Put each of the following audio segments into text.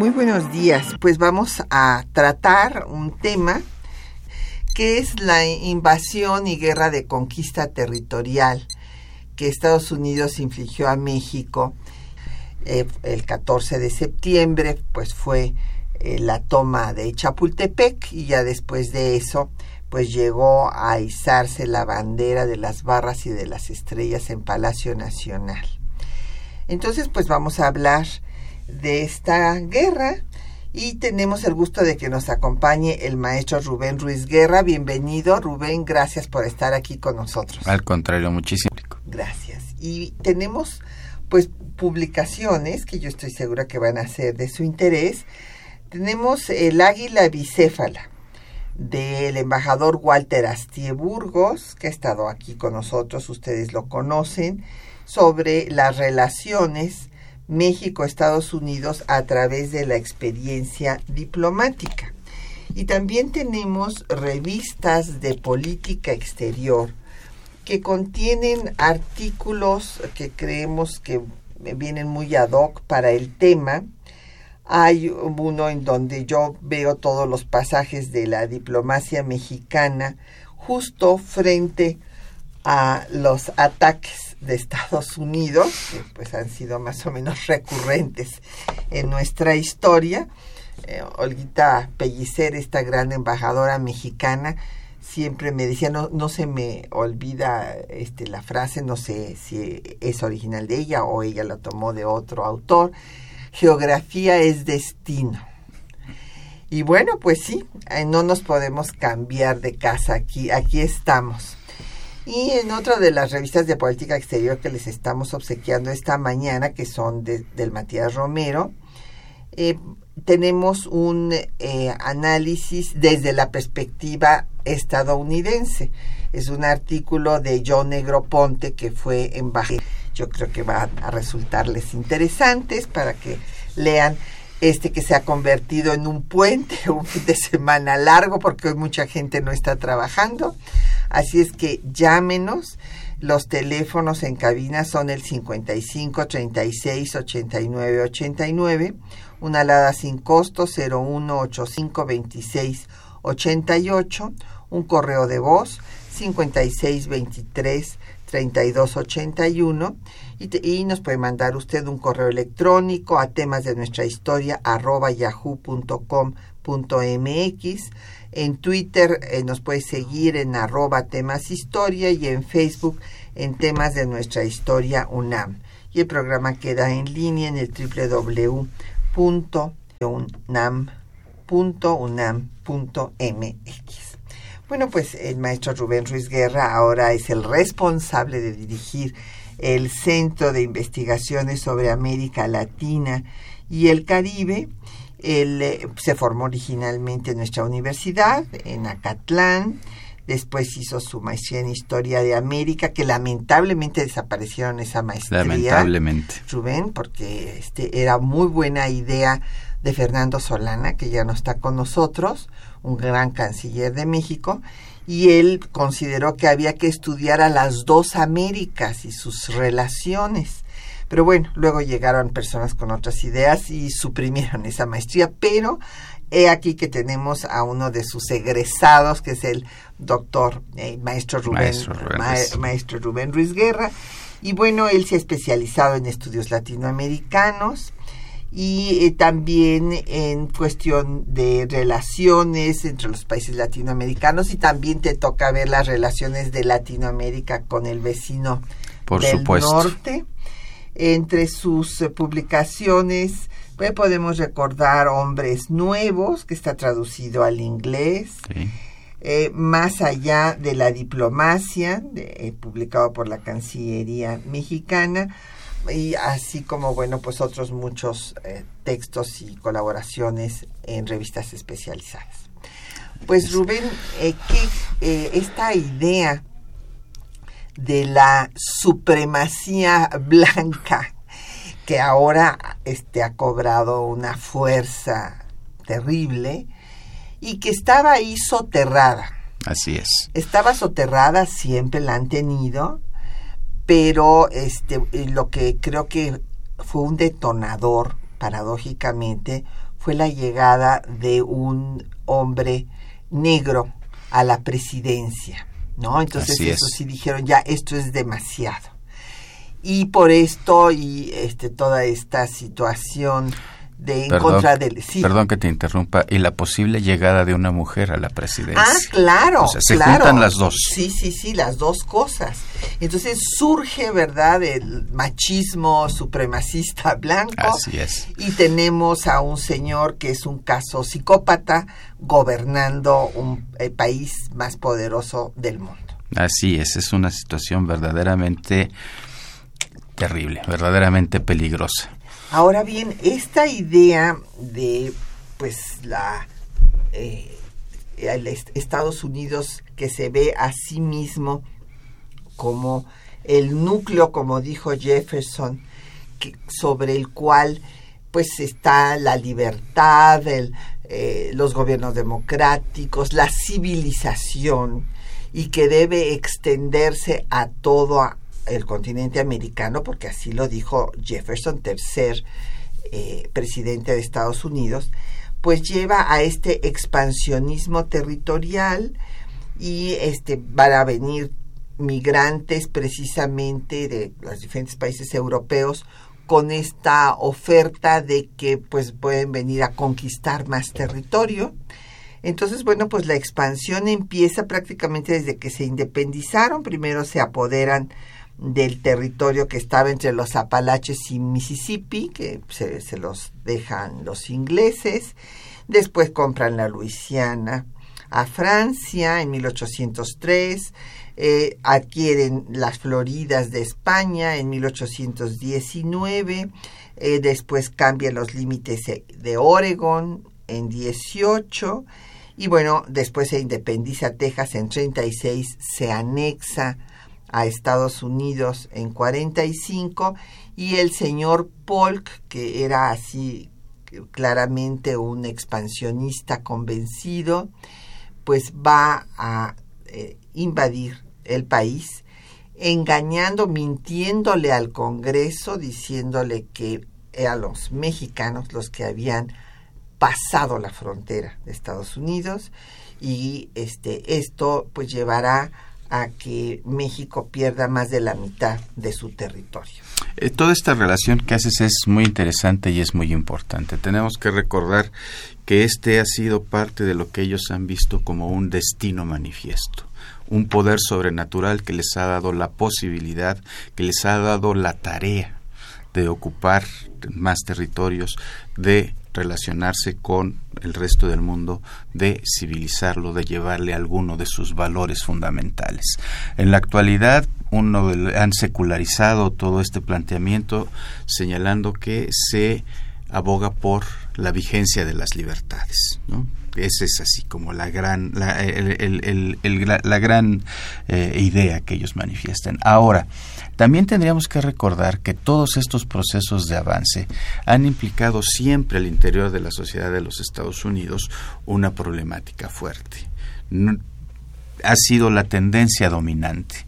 Muy buenos días. Pues vamos a tratar un tema que es la invasión y guerra de conquista territorial que Estados Unidos infligió a México eh, el 14 de septiembre, pues fue eh, la toma de Chapultepec y ya después de eso pues llegó a izarse la bandera de las barras y de las estrellas en Palacio Nacional. Entonces pues vamos a hablar de esta guerra y tenemos el gusto de que nos acompañe el maestro Rubén Ruiz Guerra. Bienvenido, Rubén, gracias por estar aquí con nosotros. Al contrario, muchísimo. Gracias. Y tenemos pues publicaciones que yo estoy segura que van a ser de su interés. Tenemos el águila bicéfala del embajador Walter Astie Burgos, que ha estado aquí con nosotros, ustedes lo conocen, sobre las relaciones México-Estados Unidos a través de la experiencia diplomática. Y también tenemos revistas de política exterior que contienen artículos que creemos que vienen muy ad hoc para el tema. Hay uno en donde yo veo todos los pasajes de la diplomacia mexicana justo frente a los ataques de Estados Unidos, que pues han sido más o menos recurrentes en nuestra historia. Eh, Olguita Pellicer, esta gran embajadora mexicana, siempre me decía, no, no se me olvida este, la frase, no sé si es original de ella o ella la tomó de otro autor, geografía es destino. Y bueno, pues sí, eh, no nos podemos cambiar de casa aquí, aquí estamos. Y en otra de las revistas de política exterior que les estamos obsequiando esta mañana, que son del Matías Romero, eh, tenemos un eh, análisis desde la perspectiva estadounidense. Es un artículo de John Negroponte que fue embajador. Yo creo que van a resultarles interesantes para que lean este que se ha convertido en un puente, un fin de semana largo, porque hoy mucha gente no está trabajando. Así es que llámenos. Los teléfonos en cabina son el 55 36 89 89, una alada sin costo 01 85 26 88, un correo de voz 56 23 32 81 y, nos puede mandar usted un correo electrónico a temas de nuestra historia arroba yahoo.com.mx en Twitter eh, nos puede seguir en arroba temas historia y en Facebook en temas de nuestra historia UNAM. Y el programa queda en línea en el www.unam.unam.mx. Bueno, pues el maestro Rubén Ruiz Guerra ahora es el responsable de dirigir el Centro de Investigaciones sobre América Latina y el Caribe él eh, se formó originalmente en nuestra universidad, en Acatlán. Después hizo su maestría en Historia de América, que lamentablemente desaparecieron esa maestría. Lamentablemente. Rubén, porque este era muy buena idea de Fernando Solana, que ya no está con nosotros, un gran canciller de México, y él consideró que había que estudiar a las dos Américas y sus relaciones. Pero bueno, luego llegaron personas con otras ideas y suprimieron esa maestría, pero he aquí que tenemos a uno de sus egresados, que es el doctor eh, maestro, Rubén, maestro, Rubén Ruiz Guerra. Y bueno, él se ha especializado en estudios latinoamericanos y eh, también en cuestión de relaciones entre los países latinoamericanos y también te toca ver las relaciones de Latinoamérica con el vecino Por del supuesto. norte. Entre sus eh, publicaciones pues, podemos recordar Hombres Nuevos, que está traducido al inglés. Sí. Eh, más allá de la diplomacia, de, eh, publicado por la Cancillería mexicana, y así como, bueno, pues otros muchos eh, textos y colaboraciones en revistas especializadas. Pues Rubén, eh, que esta idea de la supremacía blanca que ahora este, ha cobrado una fuerza terrible y que estaba ahí soterrada. Así es. Estaba soterrada, siempre la han tenido, pero este, lo que creo que fue un detonador, paradójicamente, fue la llegada de un hombre negro a la presidencia, ¿no? Entonces eso sí dijeron, ya, esto es demasiado. Y por esto y este, toda esta situación de en contra del sí. Perdón que te interrumpa. Y la posible llegada de una mujer a la presidencia. Ah, claro. O sea, se juntan las dos. Sí, sí, sí, las dos cosas. Entonces surge, ¿verdad?, el machismo supremacista blanco. Así es. Y tenemos a un señor que es un caso psicópata gobernando un, el país más poderoso del mundo. Así es, es una situación verdaderamente terrible, verdaderamente peligrosa. Ahora bien, esta idea de pues la eh, Estados Unidos que se ve a sí mismo como el núcleo, como dijo Jefferson, sobre el cual pues está la libertad, eh, los gobiernos democráticos, la civilización y que debe extenderse a todo el continente americano, porque así lo dijo Jefferson, tercer eh, presidente de Estados Unidos, pues lleva a este expansionismo territorial y este van a venir migrantes precisamente de los diferentes países europeos con esta oferta de que pues pueden venir a conquistar más territorio. Entonces, bueno, pues la expansión empieza prácticamente desde que se independizaron. Primero se apoderan del territorio que estaba entre los Apalaches y Mississippi, que se, los dejan los ingleses. Después compran la Luisiana a Francia en 1803. Eh, adquieren las Floridas de España en 1819. Eh, después cambian los límites de Oregon en 18. Y bueno, después se independiza Texas en 36, se anexa a Estados Unidos en 45 y el señor Polk, que era así claramente un expansionista convencido, pues va a eh, invadir el país, engañando, mintiéndole al Congreso, diciéndole que eran los mexicanos los que habían pasado la frontera de Estados Unidos y este esto pues llevará a que México pierda más de la mitad de su territorio. Eh, toda esta relación que haces es muy interesante y es muy importante. Tenemos que recordar que este ha sido parte de lo que ellos han visto como un destino manifiesto, un poder sobrenatural que les ha dado la posibilidad, que les ha dado la tarea de ocupar más territorios, de relacionarse con el resto del mundo, de civilizarlo, de llevarle alguno de sus valores fundamentales. En la actualidad, uno han secularizado todo este planteamiento señalando que se aboga por la vigencia de las libertades. ¿no? Esa es así como la gran, la, gran eh, idea que ellos manifiestan. Ahora, también tendríamos que recordar que todos estos procesos de avance han implicado siempre al interior de la sociedad de los Estados Unidos una problemática fuerte. ha sido la tendencia dominante,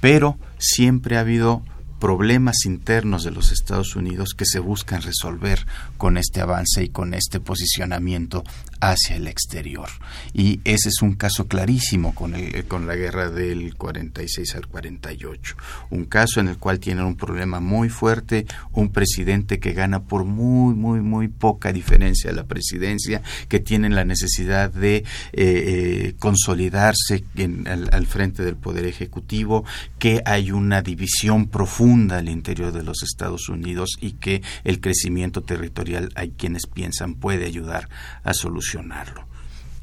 pero siempre ha habido problemas internos de los Estados Unidos que se buscan resolver con este avance y con este posicionamiento hacia el exterior. Y ese es un caso clarísimo con, el, con la guerra del 46 al 48. Un caso en el cual tienen un problema muy fuerte, un presidente que gana por muy, muy, muy poca diferencia la presidencia, que tienen la necesidad de eh, eh, consolidarse al, al frente del Poder Ejecutivo, que hay una división profunda al interior de los Estados Unidos y que el crecimiento territorial, hay quienes piensan, puede ayudar a solucionar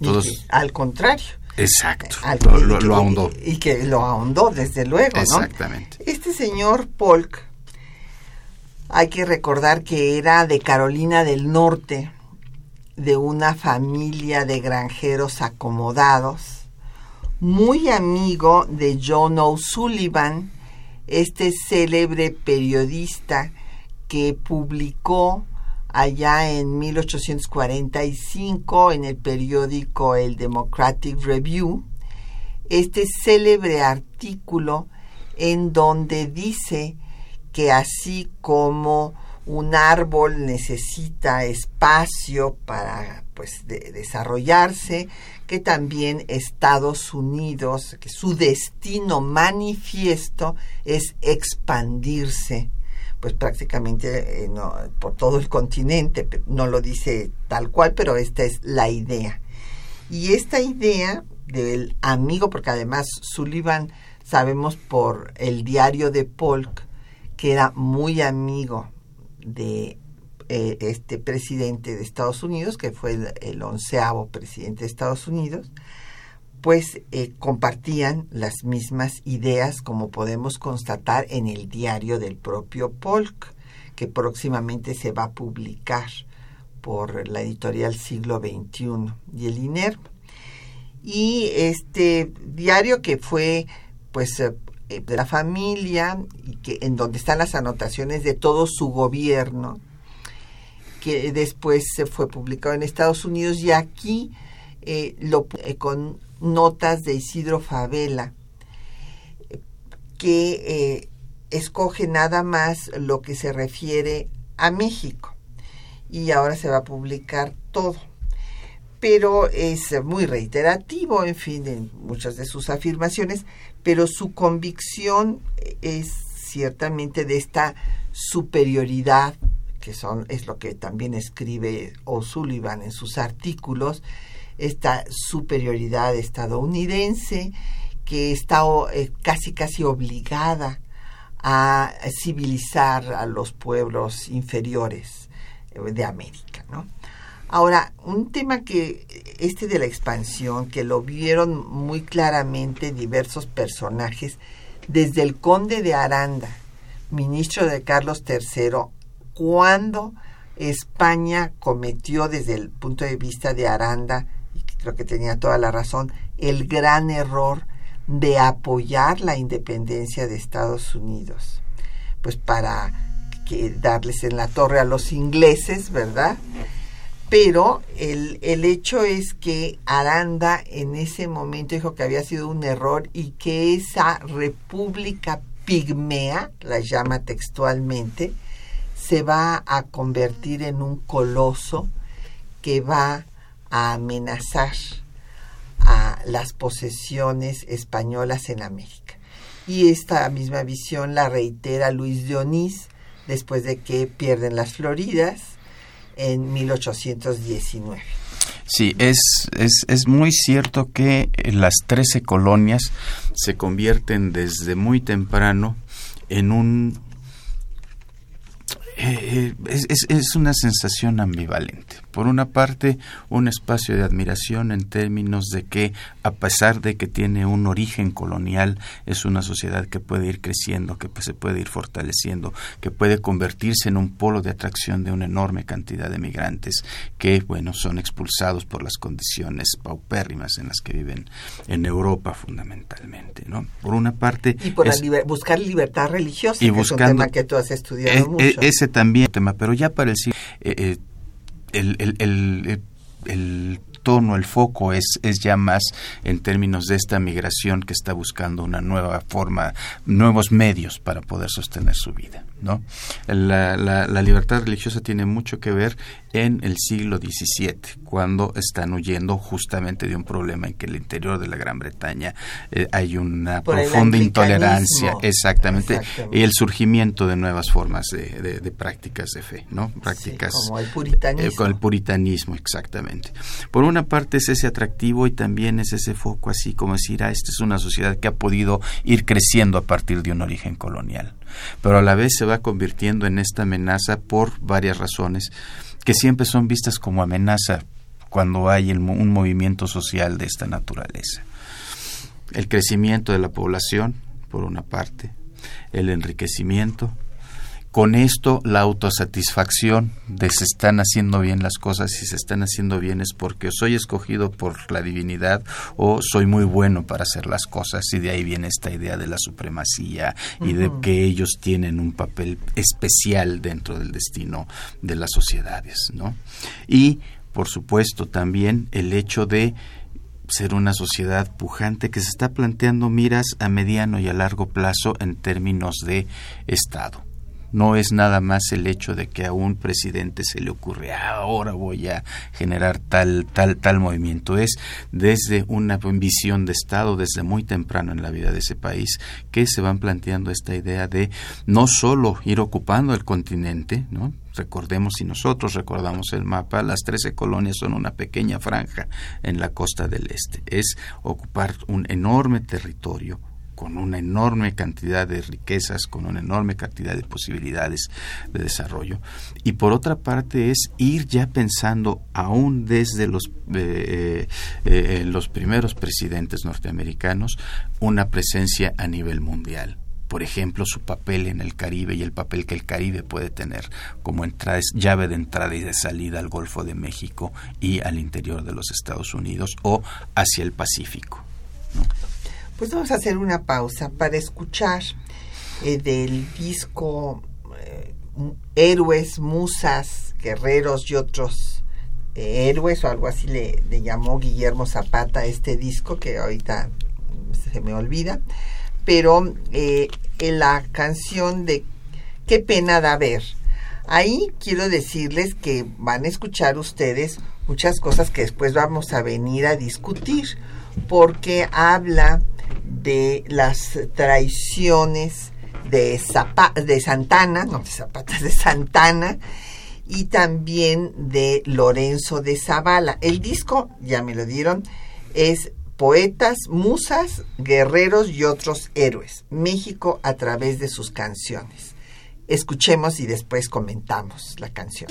todos, al contrario. Exacto. lo, ahondó. Y que lo ahondó, desde luego. Exactamente. Este señor Polk, Hay que recordar que era de Carolina del Norte, de una familia de granjeros acomodados, muy amigo de John O'Sullivan, este célebre periodista que publicó allá en 1845 en el periódico El Democratic Review, este célebre artículo en donde dice que así como un árbol necesita espacio para pues desarrollarse, que también Estados Unidos, que su destino manifiesto es expandirse, pues prácticamente eh, por todo el continente, no lo dice tal cual, pero esta es la idea. Y esta idea del amigo, porque además Sullivan sabemos por el diario de Polk, que era muy amigo de eh, este presidente de Estados Unidos, que fue el, onceavo presidente de Estados Unidos, pues eh, compartían las mismas ideas como podemos constatar en el diario del propio Polk, que próximamente se va a publicar por la editorial Siglo XXI y el INER. Y este diario que fue pues eh, de la familia y que en donde están las anotaciones de todo su gobierno que después se fue publicado en Estados Unidos y aquí eh, eh, con notas de Isidro Favela que escoge nada más lo que se refiere a México y ahora se va a publicar todo. Pero es muy reiterativo, en fin, en muchas de sus afirmaciones, pero su convicción es ciertamente de esta superioridad que son, es lo que también escribe O'Sullivan en sus artículos, esta superioridad estadounidense que está eh, casi casi obligada a civilizar a los pueblos inferiores de América, ¿no? Ahora, un tema que este de la expansión, que lo vieron muy claramente diversos personajes, desde el conde de Aranda, ministro de Carlos III, cuando España cometió desde el punto de vista de Aranda, y creo que tenía toda la razón, el gran error de apoyar la independencia de Estados Unidos, pues para que darles en la torre a los ingleses, ¿verdad? Pero el, el hecho es que Aranda en ese momento dijo que había sido un error y que esa república pigmea, la llama textualmente, se va a convertir en un coloso que va a amenazar a las posesiones españolas en América. Y esta misma visión la reitera Luis de Onís después de que pierden las Floridas en 1819. Sí, es, es, es muy cierto que las trece colonias se convierten desde muy temprano en un eh, es, es, una sensación ambivalente. Por una parte, un espacio de admiración en términos de que, a pesar de que tiene un origen colonial, es una sociedad que puede ir creciendo, que se puede ir fortaleciendo, que puede convertirse en un polo de atracción de una enorme cantidad de migrantes que, bueno, son expulsados por las condiciones paupérrimas en las que viven en Europa fundamentalmente, ¿no? Por una parte... Y por buscar libertad religiosa, y que es un tema que tú has estudiado e, mucho. ese también tema, pero ya para el eh, eh el, el, el, tono, el foco es, es ya más en términos de esta migración que está buscando una nueva forma, nuevos medios para poder sostener su vida. ¿no? La, la, la libertad religiosa tiene mucho que ver en el siglo XVII, cuando están huyendo justamente de un problema en que en el interior de la Gran Bretaña eh, hay una profunda intolerancia, exactamente, y el surgimiento de nuevas formas de, de, prácticas de fe, ¿no? Prácticas como el puritanismo. Eh, con el puritanismo, exactamente. Por una parte es ese atractivo y también es ese foco así como decir, ah, esta es una sociedad que ha podido ir creciendo a partir de un origen colonial, pero a la vez se va convirtiendo en esta amenaza por varias razones que siempre son vistas como amenaza cuando hay un movimiento social de esta naturaleza. El crecimiento de la población, por una parte, el enriquecimiento, con esto la autosatisfacción de se están haciendo bien las cosas y se están haciendo bien es porque soy escogido por la divinidad o soy muy bueno para hacer las cosas y de ahí viene esta idea de la supremacía y de que ellos tienen un papel especial dentro del destino de las sociedades, ¿no? Y por supuesto también el hecho de ser una sociedad pujante que se está planteando miras a mediano y a largo plazo en términos de Estado no es nada más el hecho de que a un presidente se le ocurre ahora voy a generar tal tal tal movimiento es desde una visión de estado desde muy temprano en la vida de ese país que se van planteando esta idea de no solo ir ocupando el continente no recordemos si nosotros recordamos el mapa, las 13 colonias son una pequeña franja en la costa del este. Es ocupar un enorme territorio con una enorme cantidad de riquezas, con una enorme cantidad de posibilidades de desarrollo. Y por otra parte es ir ya pensando, aún desde los, eh, eh, eh, los primeros presidentes norteamericanos, una presencia a nivel mundial por ejemplo, su papel en el Caribe y el papel que el Caribe puede tener como entrada, llave de entrada y de salida al Golfo de México y al interior de los Estados Unidos o hacia el Pacífico. Pues vamos a hacer una pausa para escuchar eh, del disco eh, Héroes, Musas, Guerreros y otros eh, héroes o algo así le, llamó Guillermo Zapata este disco que ahorita se me olvida, pero en la canción de Qué pena da ver. Ahí quiero decirles que van a escuchar ustedes muchas cosas que después vamos a venir a discutir, porque habla de las traiciones de, de Santana, no de Zapata, de Santana, y también de Lorenzo de Zavala. El disco, ya me lo dieron, es Poetas, Musas, Guerreros y otros héroes. México a través de sus canciones. Escuchemos y después comentamos la canción.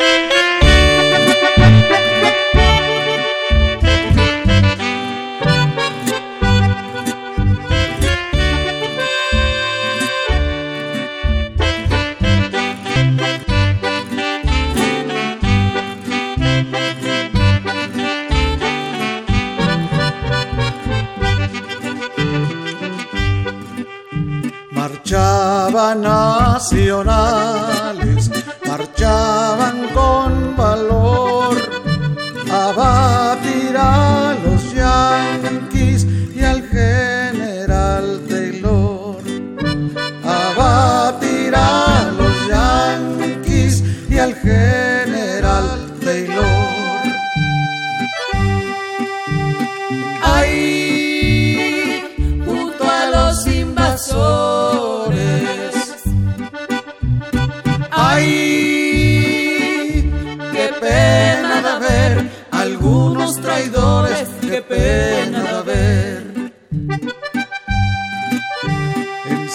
Nacionales marchaban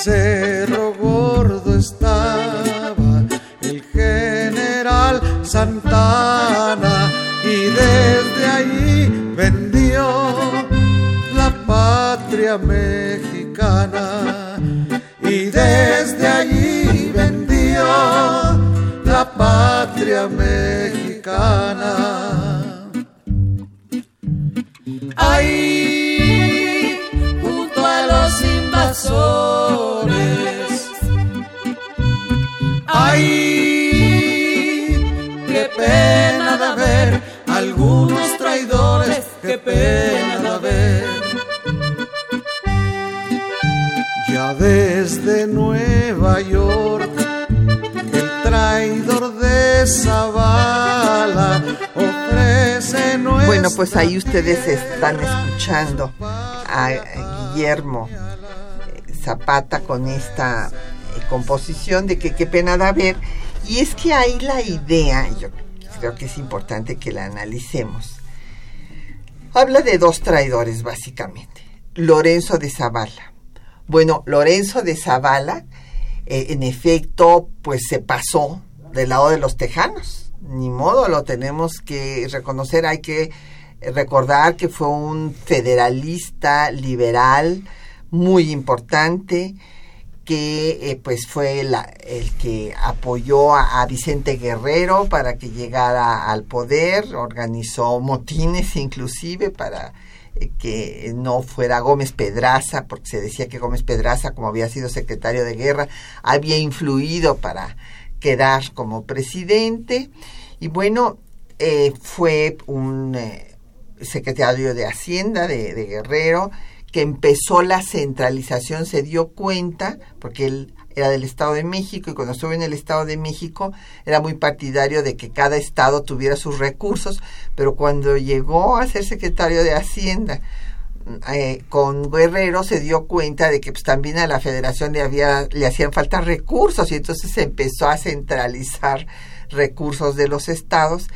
Cerro Gordo estaba el general Santana y desde allí vendió la patria mexicana y desde allí vendió la patria mexicana. Pues ahí ustedes están escuchando a Guillermo eh, Zapata con esta eh, composición de que qué pena da ver. Y es que ahí la idea, yo creo que es importante que la analicemos. Habla de dos traidores, básicamente. Lorenzo de Zavala. Bueno, Lorenzo de Zavala, eh, en efecto, pues se pasó del lado de los tejanos ni modo, lo tenemos que reconocer, hay que recordar que fue un federalista liberal muy importante, que eh, pues fue el que apoyó a, a, Vicente Guerrero para que llegara al poder, organizó motines inclusive para eh, que no fuera Gómez Pedraza, porque se decía que Gómez Pedraza, como había sido secretario de guerra, había influido para quedar como presidente. Y bueno, eh, fue un eh, secretario de Hacienda de, de Guerrero, que empezó la centralización, se dio cuenta, porque él era del Estado de México y cuando estuvo en el Estado de México era muy partidario de que cada estado tuviera sus recursos, pero cuando llegó a ser secretario de Hacienda eh, con Guerrero se dio cuenta de que pues, también a la federación le, había, le hacían falta recursos y entonces se empezó a centralizar recursos de los estados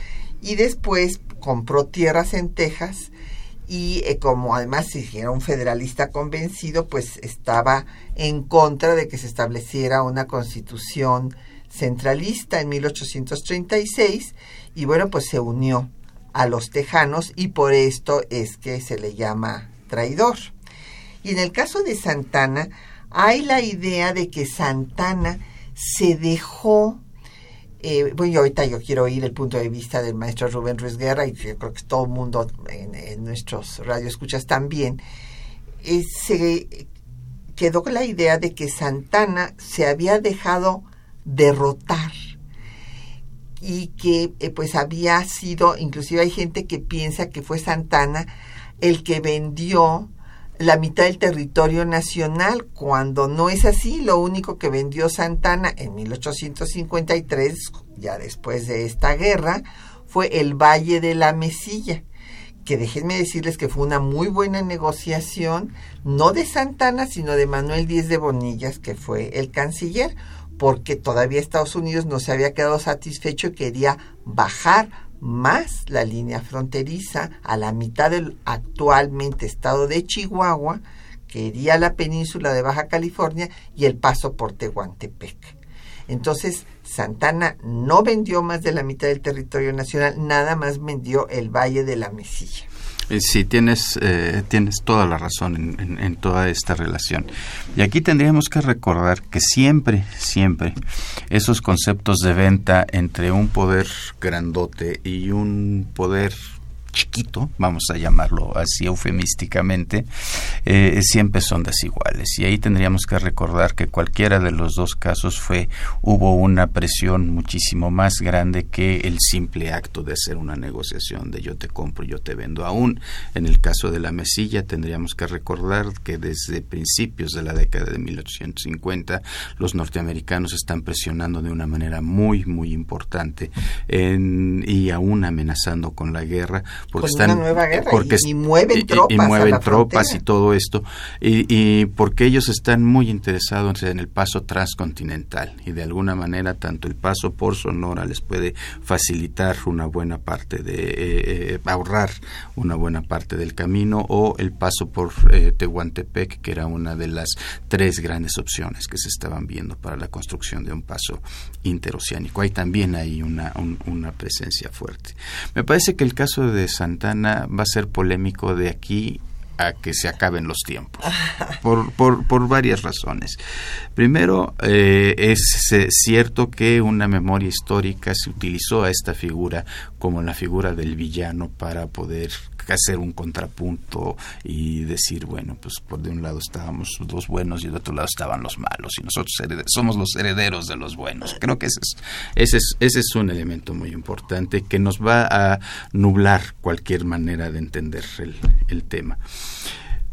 y después compró tierras en Texas y eh, como además si era un federalista convencido, pues estaba en contra de que se estableciera una constitución centralista en 1836 y bueno, pues se unió a los tejanos y por esto es que se le llama traidor. Y en el caso de Santana, hay la idea de que Santana se dejó eh, bueno, ahorita yo quiero oír el punto de vista del maestro Rubén Ruiz Guerra y yo creo que todo el mundo en, en nuestros radioescuchas también. Eh, se quedó con la idea de que Santana se había dejado derrotar y que eh, pues había sido, inclusive hay gente que piensa que fue Santana el que vendió la mitad del territorio nacional, cuando no es así, lo único que vendió Santana en 1853, ya después de esta guerra, fue el Valle de la Mesilla, que déjenme decirles que fue una muy buena negociación, no de Santana, sino de Manuel Díez de Bonillas, que fue el canciller, porque todavía Estados Unidos no se había quedado satisfecho y quería bajar más la línea fronteriza a la mitad del actualmente estado de Chihuahua, que iría a la península de Baja California y el paso por Tehuantepec. Entonces, Santana no vendió más de la mitad del territorio nacional, nada más vendió el Valle de la Mesilla. Eh, sí, tienes, eh, tienes toda la razón en, en, toda esta relación. Y aquí tendríamos que recordar que siempre, siempre, esos conceptos de venta entre un poder grandote y un poder chiquito, vamos a llamarlo así eufemísticamente, eh, siempre son desiguales. Y ahí tendríamos que recordar que cualquiera de los dos casos fue, hubo una presión muchísimo más grande que el simple acto de hacer una negociación de yo te compro, yo te vendo. Aún en el caso de la mesilla tendríamos que recordar que desde principios de la década de 1850 los norteamericanos están presionando de una manera muy, muy importante y aún amenazando con la guerra porque están nueva guerra porque y, y, mueven tropas, y, y mueven tropas y todo esto y, y, porque ellos están muy interesados en el paso transcontinental y de alguna manera tanto el paso por Sonora les puede facilitar una buena parte de eh, eh, ahorrar una buena parte del camino o el paso por eh, Tehuantepec que era una de las tres grandes opciones que se estaban viendo para la construcción de un paso interoceánico. Ahí también hay una, un, una presencia fuerte. Me parece que el caso de Santana va a ser polémico de aquí a que se acaben los tiempos, por, por, por varias razones. Primero, eh, es eh, cierto que una memoria histórica se utilizó a esta figura como la figura del villano para poder hacer un contrapunto y decir, bueno, pues por de un lado estábamos los buenos y del otro lado estaban los malos y nosotros somos los herederos de los buenos. Creo que ese es, ese es, ese es un elemento muy importante que nos va a nublar cualquier manera de entender el, el tema.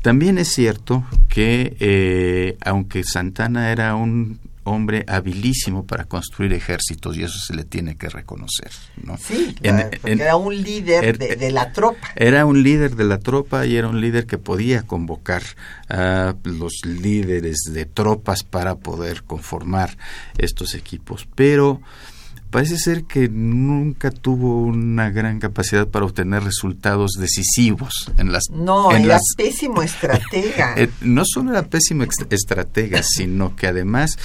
También es cierto que eh, aunque Santana era un hombre habilísimo para construir ejércitos y eso se le tiene que reconocer. ¿no? Sí, en, en, era un líder er, de, de, la tropa. Era un líder de la tropa y era un líder que podía convocar a los líderes de tropas para poder conformar estos equipos, pero parece ser que nunca tuvo una gran capacidad para obtener resultados decisivos en las no en era las, pésimo estratega. Eh, no solo era pésimo estratega sino que además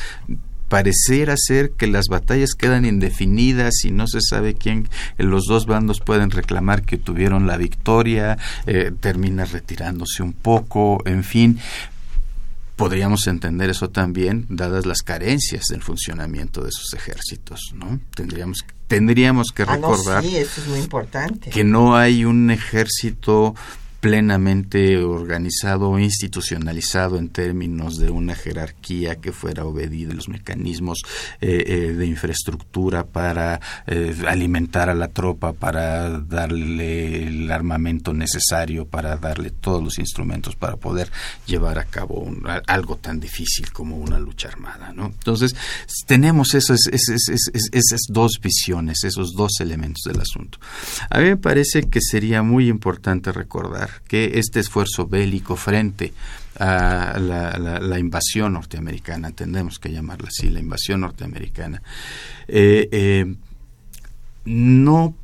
pareciera ser que las batallas quedan indefinidas y no se sabe quién los dos bandos pueden reclamar que tuvieron la victoria eh, termina retirándose un poco en fin podríamos entender eso también dadas las carencias del funcionamiento de sus ejércitos, ¿no? Tendríamos tendríamos que Ah, no, recordar sí, eso es muy importante. que no hay un ejército plenamente organizado institucionalizado en términos de una jerarquía que fuera obedida los mecanismos eh, eh, de infraestructura para eh, alimentar a la tropa, para darle el armamento necesario, para darle todos los instrumentos para poder llevar a cabo un- algo tan difícil como una lucha armada. ¿no? Entonces, tenemos esas, esas, esas- esas dos visiones, esos dos elementos del asunto. A mí me parece que sería muy importante recordar que este esfuerzo bélico frente a la, la- invasión norteamericana, tendemos que llamarla así, la invasión norteamericana, eh, eh, no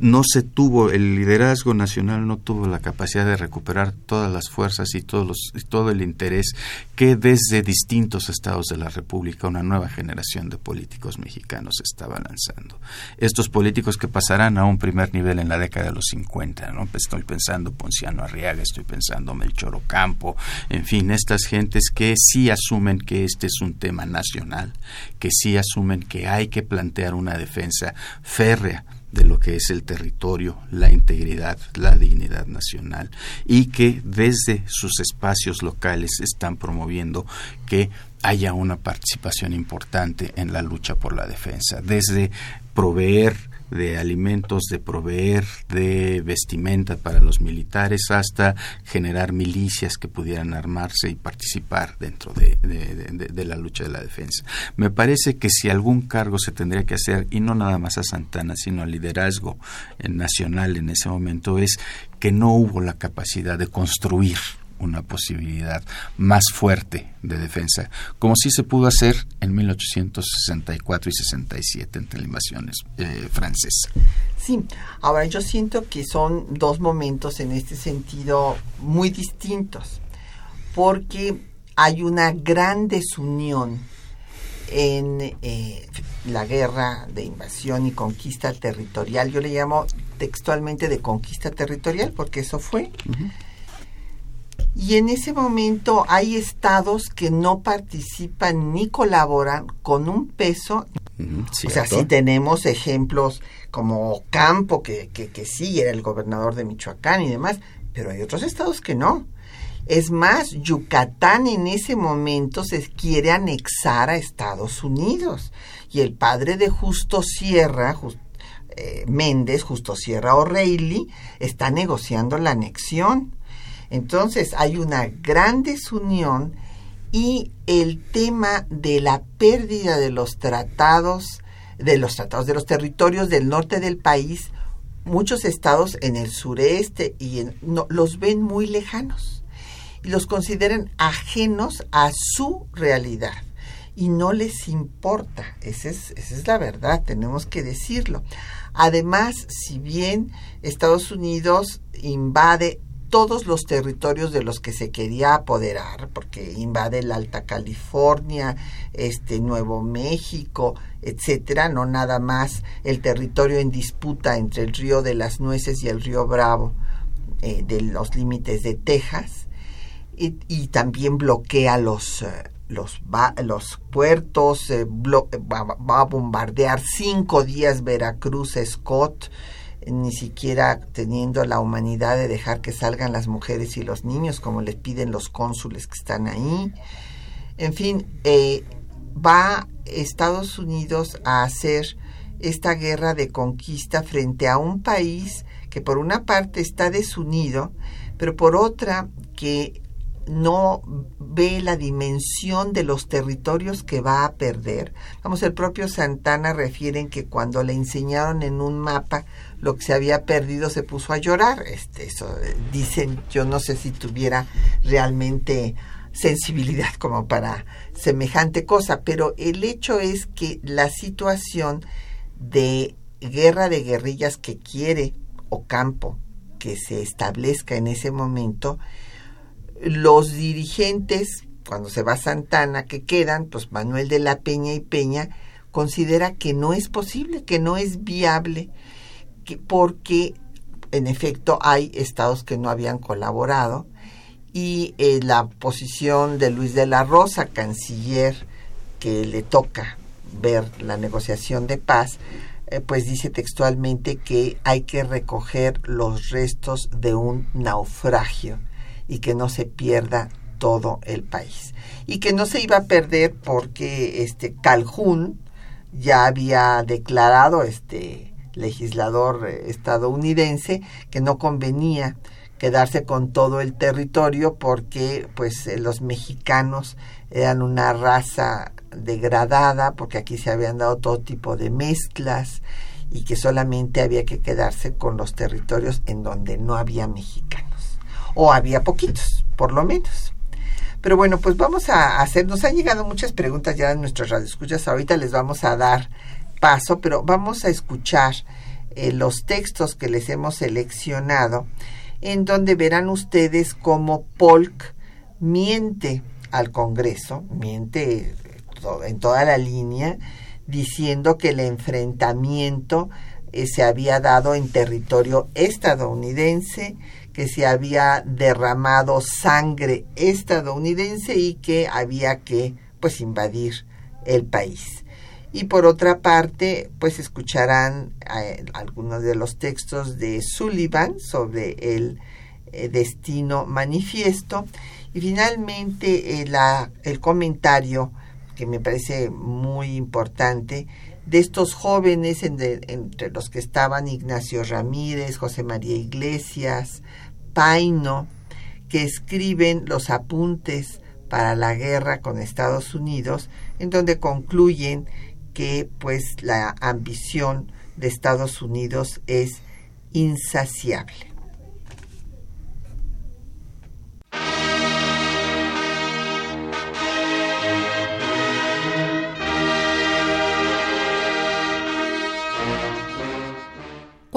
no se tuvo, el liderazgo nacional no tuvo la capacidad de recuperar todas las fuerzas y, todos los, y todo el interés que desde distintos estados de la República una nueva generación de políticos mexicanos estaba lanzando. Estos políticos que pasarán a un primer nivel en la década de los 50, ¿no? Pues Estoy pensando Ponciano Arriaga, estoy pensando Melchor Ocampo, en fin, estas gentes que sí asumen que este es un tema nacional, que sí asumen que hay que plantear una defensa férrea de lo que es el territorio, la integridad, la dignidad nacional y que desde sus espacios locales están promoviendo que haya una participación importante en la lucha por la defensa, desde proveer de alimentos, de proveer de vestimenta para los militares, hasta generar milicias que pudieran armarse y participar dentro de, de- de- de la lucha de la defensa. Me parece que si algún cargo se tendría que hacer, y no nada más a Santana, sino al liderazgo eh, nacional en ese momento, es que no hubo la capacidad de construir una posibilidad más fuerte de defensa, como sí se pudo hacer en 1864 y 67 entre la invasión eh, francesa. Sí, ahora yo siento que son dos momentos en este sentido muy distintos, porque hay una gran desunión en eh, la guerra de invasión y conquista territorial. Yo le llamo textualmente de conquista territorial, porque eso fue. Y en ese momento hay estados que no participan ni colaboran con un peso o sea, sí tenemos ejemplos como Campo, que, que, que sí era el gobernador de Michoacán y demás, pero hay otros estados que no. Es más, Yucatán en ese momento se quiere anexar a Estados Unidos. Y el padre de Justo Sierra, Jus- eh, Méndez, Justo Sierra O'Reilly, está negociando la anexión. Entonces hay una gran desunión y el tema de la pérdida de los tratados, de los tratados, de los territorios del norte del país, muchos estados en el sureste y en- los ven muy lejanos y los consideran ajenos a su realidad y no les importa. Esa es, esa es la verdad, tenemos que decirlo. Además, si bien Estados Unidos invade todos los territorios de los que se quería apoderar, porque invade la Alta California, este Nuevo México, etcétera, no nada más el territorio en disputa entre el río de las Nueces y el río Bravo eh, de los límites de Texas, y, también bloquea los eh, los, puertos, eh, va, a bombardear cinco días Veracruz, Scott, ni siquiera teniendo la humanidad de dejar que salgan las mujeres y los niños, como les piden los cónsules que están ahí. En fin, eh, va Estados Unidos a hacer esta guerra de conquista frente a un país que por una parte está desunido, pero por otra que no ve la dimensión de los territorios que va a perder. Vamos, el propio Santana refiere que cuando le enseñaron en un mapa lo que se había perdido se puso a llorar. Este, eso eh, dicen, yo no sé si tuviera realmente sensibilidad como para semejante cosa, pero el hecho es que la situación de guerra de guerrillas que quiere Ocampo que se establezca en ese momento, los dirigentes, cuando se va Santana, que quedan, pues Manuel de la Peña y Peña, considera que no es posible, que no es viable, que porque en efecto hay estados que no habían colaborado y eh, la posición de Luis de la Rosa, canciller, que le toca ver la negociación de paz, eh, pues dice textualmente que hay que recoger los restos de un naufragio y que no se pierda todo el país. Y que no se iba a perder porque este Calhoun ya había declarado, este legislador eh, estadounidense, que no convenía quedarse con todo el territorio porque pues eh, los mexicanos eran una raza degradada porque aquí se habían dado todo tipo de mezclas y que solamente había que quedarse con los territorios en donde no había mexicanos o había poquitos por lo menos. Pero bueno pues vamos a hacer nos han llegado muchas preguntas ya en nuestras radioescuchas ahorita les vamos a dar paso pero vamos a escuchar eh, los textos que les hemos seleccionado en donde verán ustedes cómo Polk miente al Congreso, miente en toda la línea, diciendo que el enfrentamiento eh, se había dado en territorio estadounidense, que se había derramado sangre estadounidense y que había que pues invadir el país. Y por otra parte, pues escucharán eh, algunos de los textos de Sullivan sobre el eh, destino manifiesto y finalmente eh, el comentario que me parece muy importante de estos jóvenes entre los que estaban Ignacio Ramírez, José María Iglesias, Paino, que escriben los apuntes para la guerra con Estados Unidos, en donde concluyen que pues la ambición de Estados Unidos es insaciable.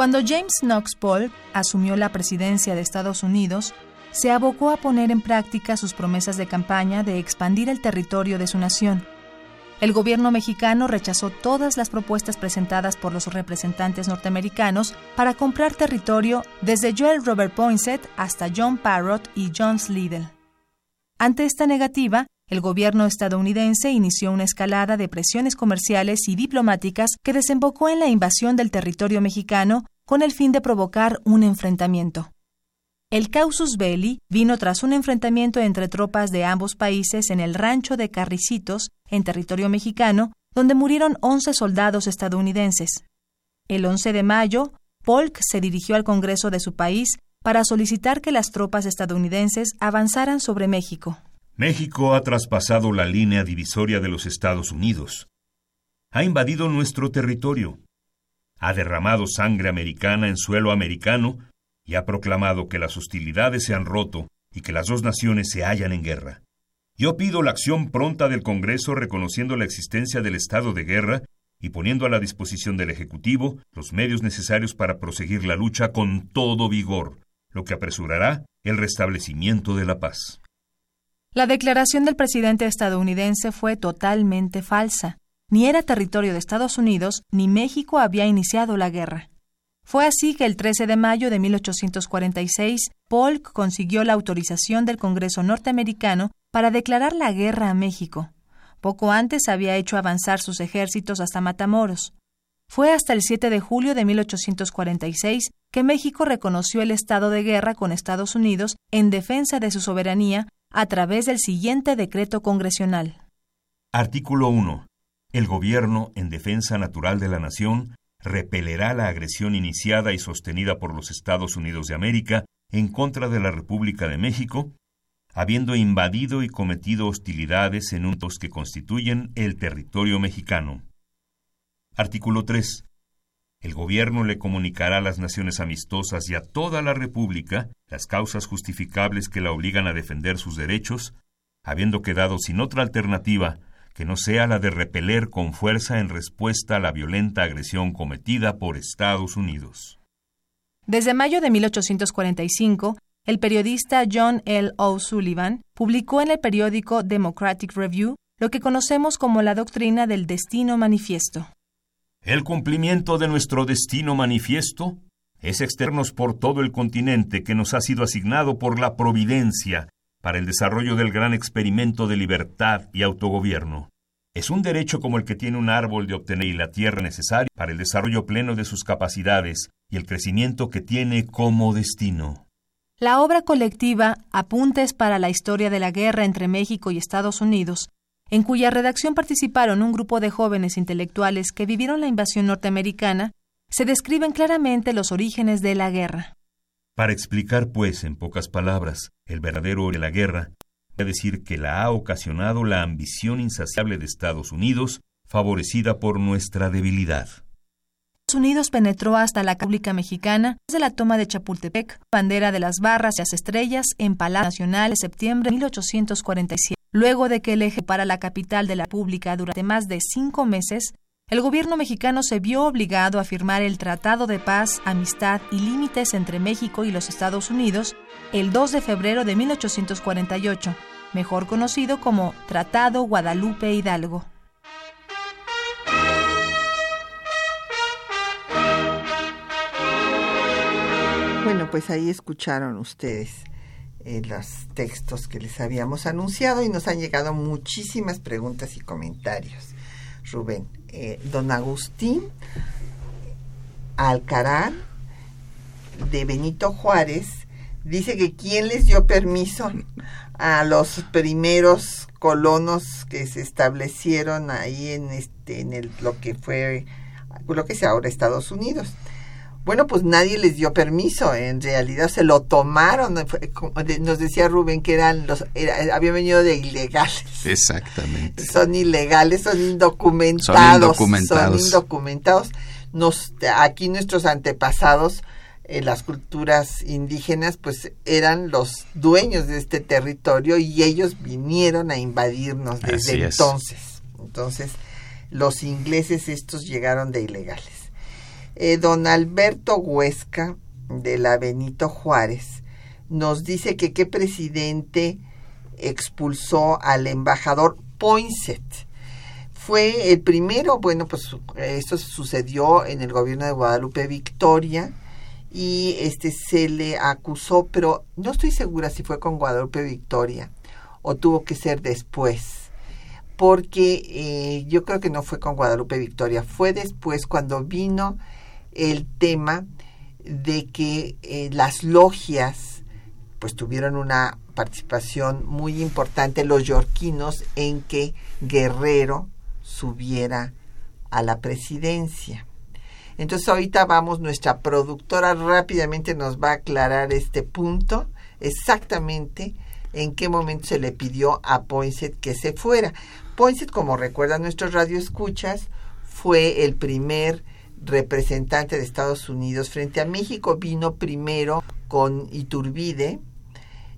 Cuando James Knox Polk asumió la presidencia de Estados Unidos, se abocó a poner en práctica sus promesas de campaña de expandir el territorio de su nación el gobierno mexicano rechazó todas las propuestas presentadas por los representantes norteamericanos para comprar territorio desde Joel Robert Poinsett hasta John Parrott y John Slidell. Ante esta negativa, el gobierno estadounidense inició una escalada de presiones comerciales y diplomáticas que desembocó en la invasión del territorio mexicano con el fin de provocar un enfrentamiento. El causus belli vino tras un enfrentamiento entre tropas de ambos países en el rancho de Carricitos, en territorio mexicano, donde murieron 11 soldados estadounidenses. El 11 de mayo, Polk se dirigió al Congreso de su país para solicitar que las tropas estadounidenses avanzaran sobre México. México ha traspasado la línea divisoria de los Estados Unidos. Ha invadido nuestro territorio. Ha derramado sangre americana en suelo americano y ha proclamado que las hostilidades se han roto y que las dos naciones se hallan en guerra. Yo pido la acción pronta del Congreso reconociendo la existencia del estado de guerra y poniendo a la disposición del Ejecutivo los medios necesarios para proseguir la lucha con todo vigor, lo que apresurará el restablecimiento de la paz. La declaración del presidente estadounidense fue totalmente falsa. Ni era territorio de Estados Unidos, ni México había iniciado la guerra. Fue así que el 13 de mayo de 1846, Polk consiguió la autorización del Congreso norteamericano para declarar la guerra a México. Poco antes había hecho avanzar sus ejércitos hasta Matamoros. Fue hasta el 7 de julio de 1846 que México reconoció el estado de guerra con Estados Unidos en defensa de su soberanía a través del siguiente decreto congresional. Artículo 1. El gobierno, en defensa natural de la nación, repelerá la agresión iniciada y sostenida por los Estados Unidos de América en contra de la República de México, habiendo invadido y cometido hostilidades en untos que constituyen el territorio mexicano. Artículo 3. El gobierno le comunicará a las naciones amistosas y a toda la República las causas justificables que la obligan a defender sus derechos, habiendo quedado sin otra alternativa que no sea la de repeler con fuerza en respuesta a la violenta agresión cometida por Estados Unidos. Desde mayo de 1845, el periodista John L. O'Sullivan publicó en el periódico Democratic Review lo que conocemos como la doctrina del destino manifiesto. El cumplimiento de nuestro destino manifiesto es externos por todo el continente que nos ha sido asignado por la providencia para el desarrollo del gran experimento de libertad y autogobierno. Es un derecho como el que tiene un árbol de obtener la tierra necesaria para el desarrollo pleno de sus capacidades y el crecimiento que tiene como destino. La obra colectiva Apuntes para la historia de la guerra entre México y Estados Unidos, en cuya redacción participaron un grupo de jóvenes intelectuales que vivieron la invasión norteamericana, se describen claramente los orígenes de la guerra. Para explicar, pues, en pocas palabras, el verdadero de la guerra, voy a decir que la ha ocasionado la ambición insaciable de Estados Unidos, favorecida por nuestra debilidad. Estados Unidos penetró hasta la República Mexicana desde la toma de Chapultepec, bandera de las barras y las estrellas en Palacio Nacional en septiembre de 1847. Luego de que el eje para la capital de la República durante más de cinco meses, el gobierno mexicano se vio obligado a firmar el Tratado de Paz, Amistad y Límites entre México y los Estados Unidos el 2 de febrero de 1848, mejor conocido como Tratado Guadalupe Hidalgo. Bueno, pues ahí escucharon ustedes eh, los textos que les habíamos anunciado y nos han llegado muchísimas preguntas y comentarios. Rubén, eh, don Agustín Alcaraz de Benito Juárez dice que quién les dio permiso a los primeros colonos que se establecieron ahí en este en el lo que fue lo que es ahora Estados Unidos. Bueno, pues nadie les dio permiso, en realidad se lo tomaron, nos decía Rubén que eran los, habían venido de ilegales. Exactamente. Son ilegales, son indocumentados. Son indocumentados. Son indocumentados. Nos, aquí nuestros antepasados, en las culturas indígenas, pues eran los dueños de este territorio y ellos vinieron a invadirnos desde entonces. Entonces, los ingleses estos llegaron de ilegales. Eh, don Alberto Huesca, de la Benito Juárez, nos dice que qué presidente expulsó al embajador Poinsett. Fue el primero, bueno, pues esto sucedió en el gobierno de Guadalupe Victoria y este se le acusó, pero no estoy segura si fue con Guadalupe Victoria o tuvo que ser después, porque eh, yo creo que no fue con Guadalupe Victoria, fue después cuando vino el tema de que eh, las logias pues tuvieron una participación muy importante los yorquinos en que Guerrero subiera a la presidencia. Entonces ahorita vamos, nuestra productora rápidamente nos va a aclarar este punto, exactamente en qué momento se le pidió a Poinsett que se fuera. Poinsett, como recuerdan nuestros radioescuchas, fue el primer representante de Estados Unidos frente a México vino primero con Iturbide,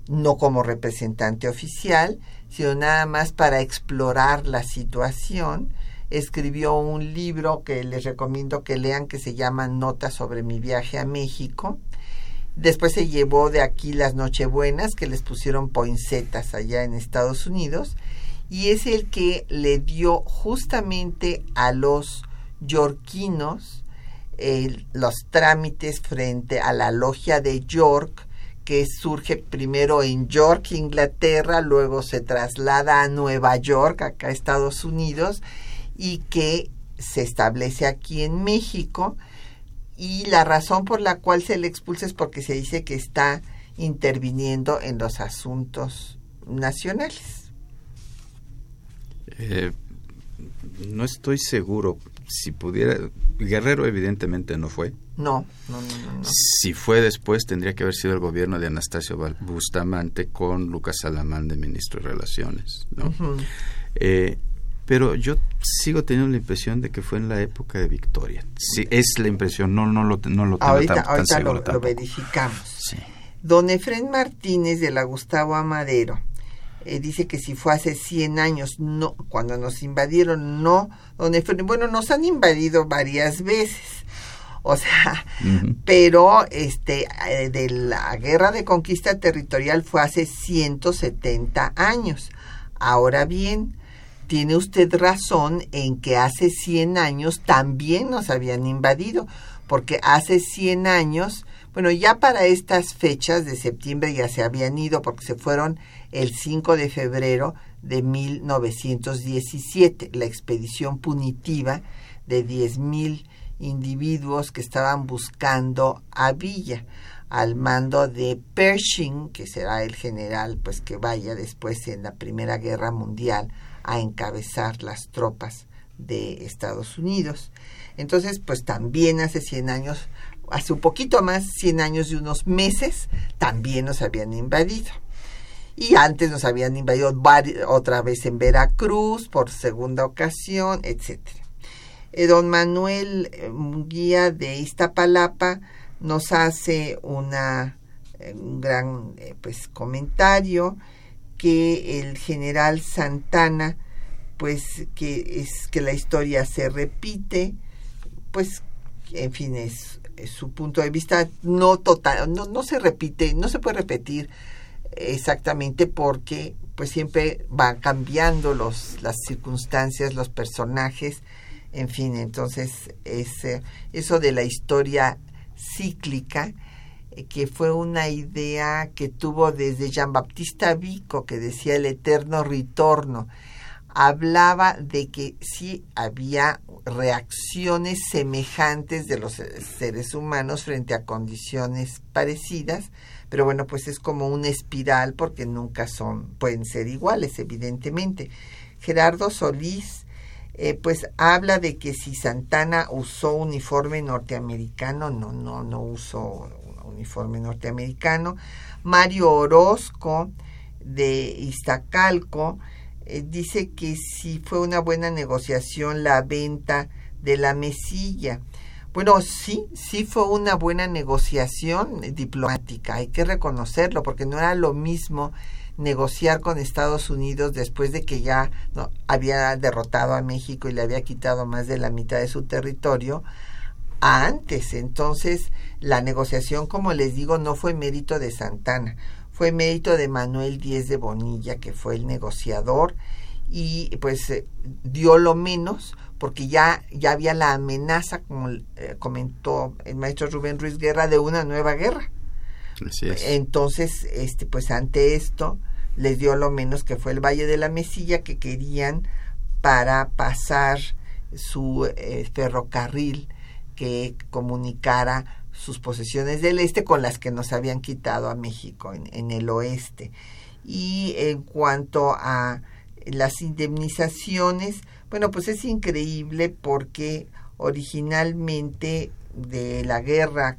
no como representante oficial, sino nada más para explorar la situación. Escribió un libro que les recomiendo que lean que se llama Notas sobre mi viaje a México. Después se llevó de aquí las Nochebuenas que les pusieron poinsetas allá en Estados Unidos y es el que le dio justamente a los yorquinos los trámites frente a la logia de York, que surge primero en York, Inglaterra, luego se traslada a Nueva York, acá Estados Unidos, y que se establece aquí en México. Y la razón por la cual se le expulsa es porque se dice que está interviniendo en los asuntos nacionales. Eh, no estoy seguro, si pudiera, Guerrero evidentemente no fue. No, no, no, Si fue después, tendría que haber sido el gobierno de Anastasio Bustamante con Lucas Salamán de ministro de Relaciones, ¿no? Eh, pero yo sigo teniendo la impresión de que fue en la época de Victoria. Sí, es la impresión, no, no lo, no lo tengo ahorita, ahorita lo, lo, verificamos. Sí. Don Efren Martínez de la Gustavo Amadero eh, dice que si fue hace 100 años, no, cuando nos invadieron, no, donde bueno, nos han invadido varias veces. O sea, pero este eh, de la guerra de conquista territorial fue hace 170 años. Ahora bien, tiene usted razón en que hace 100 años también nos habían invadido, porque hace 100 años Bueno, ya para estas fechas de septiembre ya se habían ido porque se fueron el 5 de febrero de 1917, la expedición punitiva de 10.000 individuos que estaban buscando a Villa al mando de Pershing, que será el general pues que vaya después en la Primera Guerra Mundial a encabezar las tropas de Estados Unidos. Entonces, pues también hace 100 años, hace un poquito más, 100 años y unos meses, también nos habían invadido. Y antes nos habían invadido otra vez en Veracruz, por segunda ocasión, etc. Eh, don Manuel eh, Guía de Iztapalapa nos hace una, eh, un gran pues, comentario que el general Santana, pues que es que la historia se repite, pues en fin es, su punto de vista no total, no, no se repite, no se puede repetir exactamente porque pues siempre van cambiando los, las circunstancias, los personajes, en fin, entonces es, eso de la historia cíclica, eh, que fue una idea que tuvo desde Jean Baptista Vico, que decía el eterno retorno. Hablaba de que sí había reacciones semejantes de los seres humanos frente a condiciones parecidas, pero bueno, pues es como una espiral porque nunca son, pueden ser iguales, evidentemente. Gerardo Solís eh, pues habla de que si Santana usó uniforme norteamericano, no, no, no usó uniforme norteamericano. Mario Orozco de Iztacalco eh, dice que si fue una buena negociación la venta de la mesilla. Bueno, sí, sí fue una buena negociación diplomática, hay que reconocerlo, porque no era lo mismo negociar con Estados Unidos después de que ya no, había derrotado a México y le había quitado más de la mitad de su territorio antes. Entonces, la negociación, como les digo, no fue mérito de Santana, fue mérito de Manuel Díez de Bonilla, que fue el negociador, y pues eh, dio lo menos porque ya, ya había la amenaza, como eh, comentó el maestro Rubén Ruiz Guerra, de una nueva guerra. Entonces, este, pues ante esto les dio lo menos que fue el Valle de la Mesilla que querían para pasar su eh, ferrocarril que comunicara sus posesiones del este con las que nos habían quitado a México en, en el oeste. Y en cuanto a las indemnizaciones, bueno, pues es increíble porque originalmente de la guerra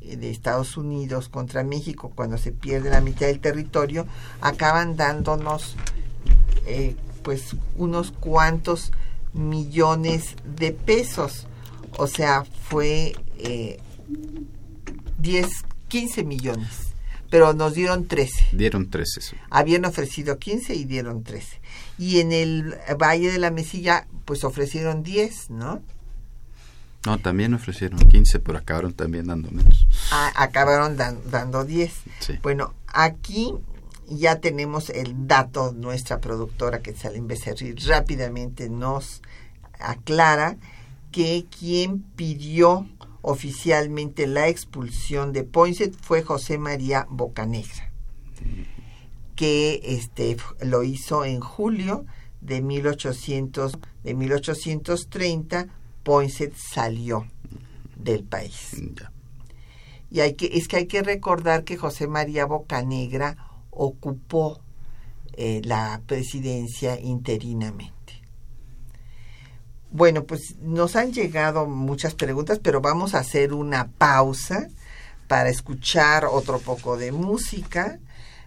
de Estados Unidos contra México cuando se pierde la mitad del territorio acaban dándonos eh, pues unos cuantos millones de pesos. O sea fue eh, 10 15 millones pero nos dieron 13 dieron 13 habían ofrecido 15 y dieron 13 y en el Valle de la Mesilla pues ofrecieron 10 ¿no? No, también ofrecieron 15, pero acabaron también dando menos. Ah, acabaron dando 10. Bueno, aquí ya tenemos el dato, nuestra productora que sale en Becerril rápidamente nos aclara que quien pidió oficialmente la expulsión de Poinsett fue José María Bocanegra, que este, lo hizo en julio de, 1800, de 1830 Poinsett salió del país. Y hay que, es que hay que recordar que José María Bocanegra ocupó eh, la presidencia interinamente. Bueno, pues nos han llegado muchas preguntas, pero vamos a hacer una pausa para escuchar otro poco de música.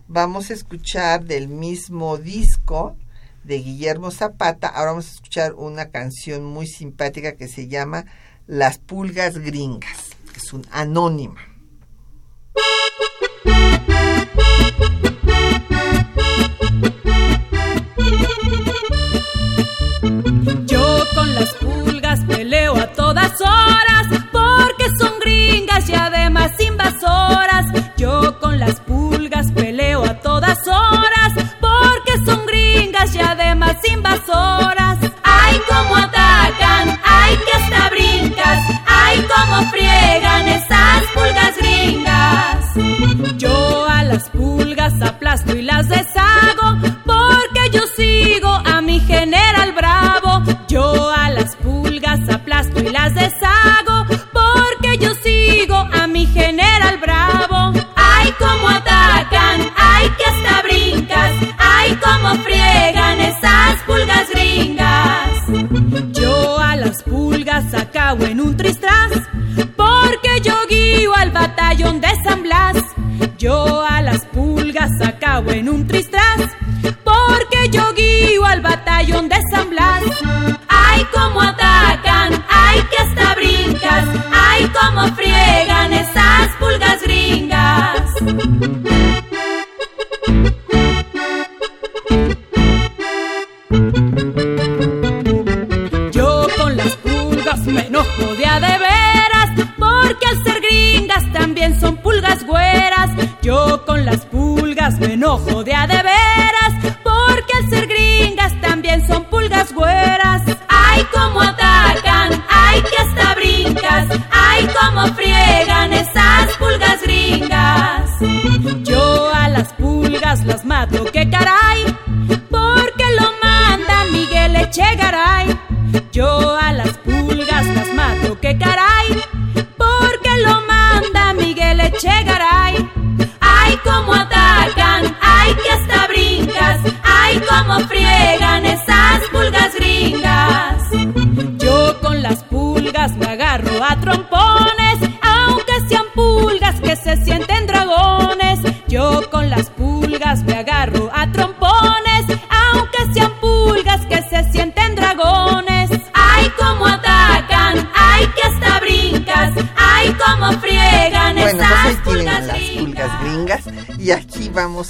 Vamos a escuchar del mismo disco de Guillermo Zapata. Ahora vamos a escuchar una canción muy simpática que se llama Las Pulgas Gringas, que es un anónima. Porque son gringas y además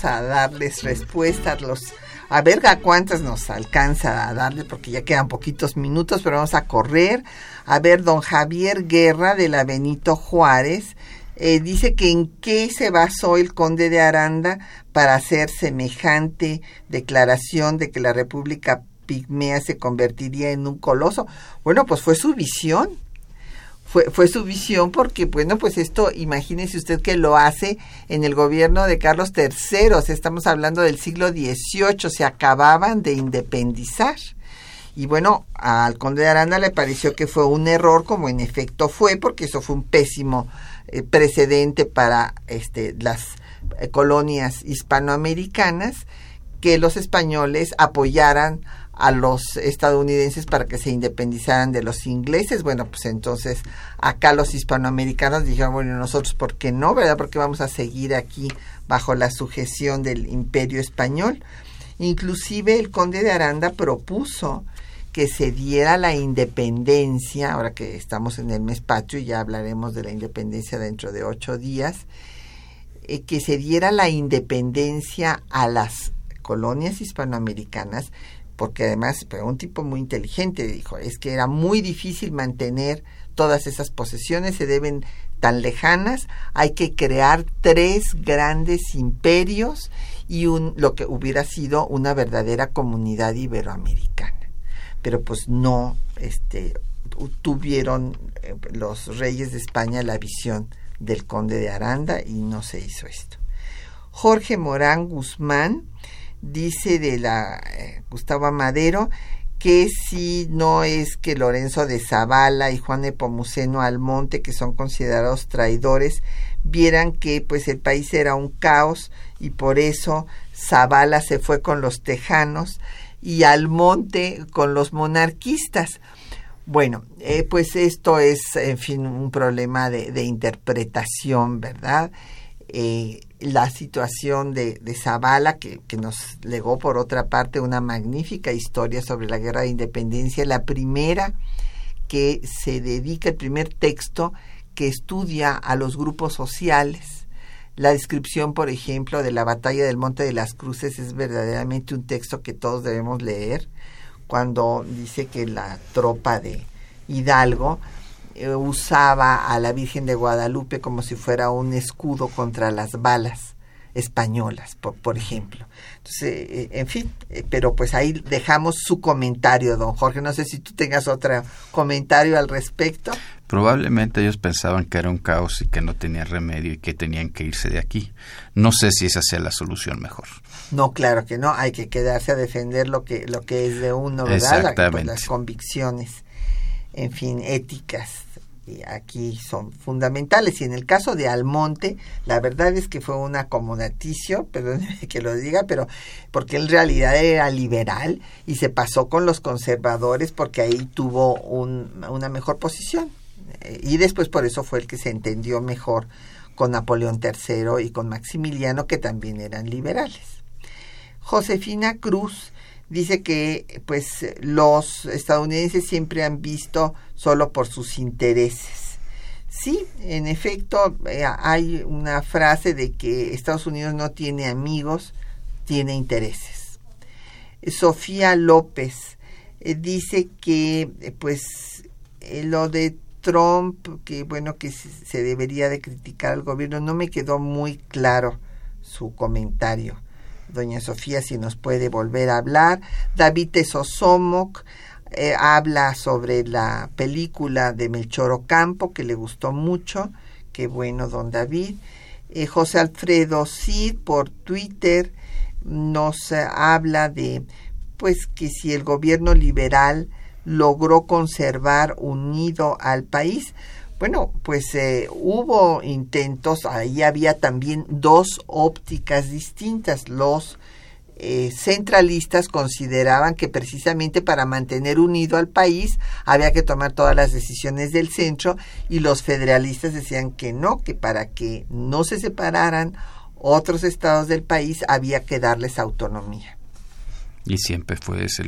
a darles respuestas los a ver a cuántas nos alcanza a darle porque ya quedan poquitos minutos, pero vamos a correr. A ver, don Javier Guerra de la Benito Juárez eh, dice que en qué se basó el conde de Aranda para hacer semejante declaración de que la República Pigmea se convertiría en un coloso. Bueno, pues fue su visión fue, fue su visión porque, bueno, pues esto, imagínese usted que lo hace en el gobierno de Carlos III, o sea, estamos hablando del siglo XVIII, se acababan de independizar. Y bueno, al conde de Aranda le pareció que fue un error, como en efecto fue, porque eso fue un pésimo eh, precedente para este, las eh, colonias hispanoamericanas, que los españoles apoyaran a los estadounidenses para que se independizaran de los ingleses. Bueno, pues entonces acá los hispanoamericanos dijeron, bueno, nosotros, ¿por qué no? ¿Verdad? Porque vamos a seguir aquí bajo la sujeción del imperio español. Inclusive el conde de Aranda propuso que se diera la independencia, ahora que estamos en el mes patrio, y ya hablaremos de la independencia dentro de ocho días, eh, que se diera la independencia a las colonias hispanoamericanas, porque además, pero un tipo muy inteligente dijo, es que era muy difícil mantener todas esas posesiones, se deben tan lejanas, hay que crear tres grandes imperios y un, lo que hubiera sido una verdadera comunidad iberoamericana. Pero pues no este, tuvieron eh, los reyes de España la visión del conde de Aranda y no se hizo esto. Jorge Morán Guzmán dice de la eh, Gustavo Madero que si no es que Lorenzo de Zavala y Juan Nepomuceno Almonte, que son considerados traidores, vieran que pues el país era un caos y por eso Zavala se fue con los tejanos y Almonte con los monarquistas. Bueno, eh, pues esto es, en fin, un problema de, de interpretación, ¿verdad? Eh, la situación de, de Zavala, que, que, nos legó por otra parte una magnífica historia sobre la guerra de independencia, la primera que se dedica, el primer texto que estudia a los grupos sociales. La descripción, por ejemplo, de la batalla del Monte de las Cruces es verdaderamente un texto que todos debemos leer, cuando dice que la tropa de Hidalgo eh, usaba a la Virgen de Guadalupe como si fuera un escudo contra las balas españolas, por, por ejemplo. Entonces, eh, en fin, eh, pero pues ahí dejamos su comentario, don Jorge. No sé si tú tengas otro comentario al respecto. Probablemente ellos pensaban que era un caos y que no tenía remedio y que tenían que irse de aquí. No sé si esa sea la solución mejor. No, claro que no. Hay que quedarse a defender lo que lo que es de uno, ¿verdad? Exactamente. Las convicciones, en fin, éticas aquí son fundamentales. Y en el caso de Almonte, la verdad es que fue un acomodaticio, perdóneme que lo diga, pero porque en realidad era liberal y se pasó con los conservadores porque ahí tuvo un, una mejor posición. Y después por eso fue el que se entendió mejor con Napoleón III y con Maximiliano, que también eran liberales. Josefina Cruz dice que pues los estadounidenses siempre han visto solo por sus intereses. sí, en efecto, eh, hay una frase de que Estados Unidos no tiene amigos, tiene intereses. Sofía López eh, dice que, eh, pues, lo de Trump, que bueno, que se debería de criticar al gobierno, no me quedó muy claro su comentario. Doña Sofía, si nos puede volver a hablar. David Tesosomoc eh, habla sobre la película de Melchor Ocampo, que le gustó mucho. Qué bueno, don David. Eh, José Alfredo Cid por Twitter nos eh, habla de pues que si el gobierno liberal logró conservar unido al país, bueno, pues hubo intentos, ahí había también dos ópticas distintas, los eh, centralistas consideraban que precisamente para mantener unido al país había que tomar todas las decisiones del centro y los federalistas decían que no, que para que no se separaran otros estados del país había que darles autonomía. Y siempre fue ese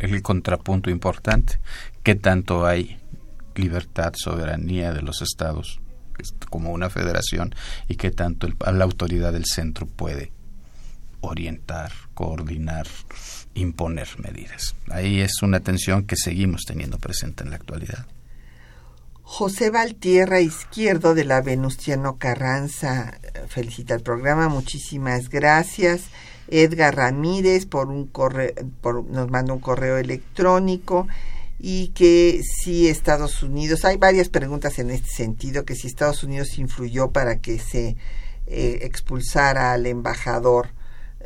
el contrapunto importante. ¿Qué tanto hay libertad, soberanía de los estados como una federación y qué tanto la autoridad del centro puede orientar, coordinar, imponer medidas. Ahí es una tensión que seguimos teniendo presente en la actualidad. José Valtierra Izquierdo de la Venustiano Carranza felicita el programa, muchísimas gracias. Edgar Ramírez por un correo, nos manda un correo electrónico y que si Estados Unidos, hay varias preguntas en este sentido, que si Estados Unidos influyó para que se eh, expulsara al embajador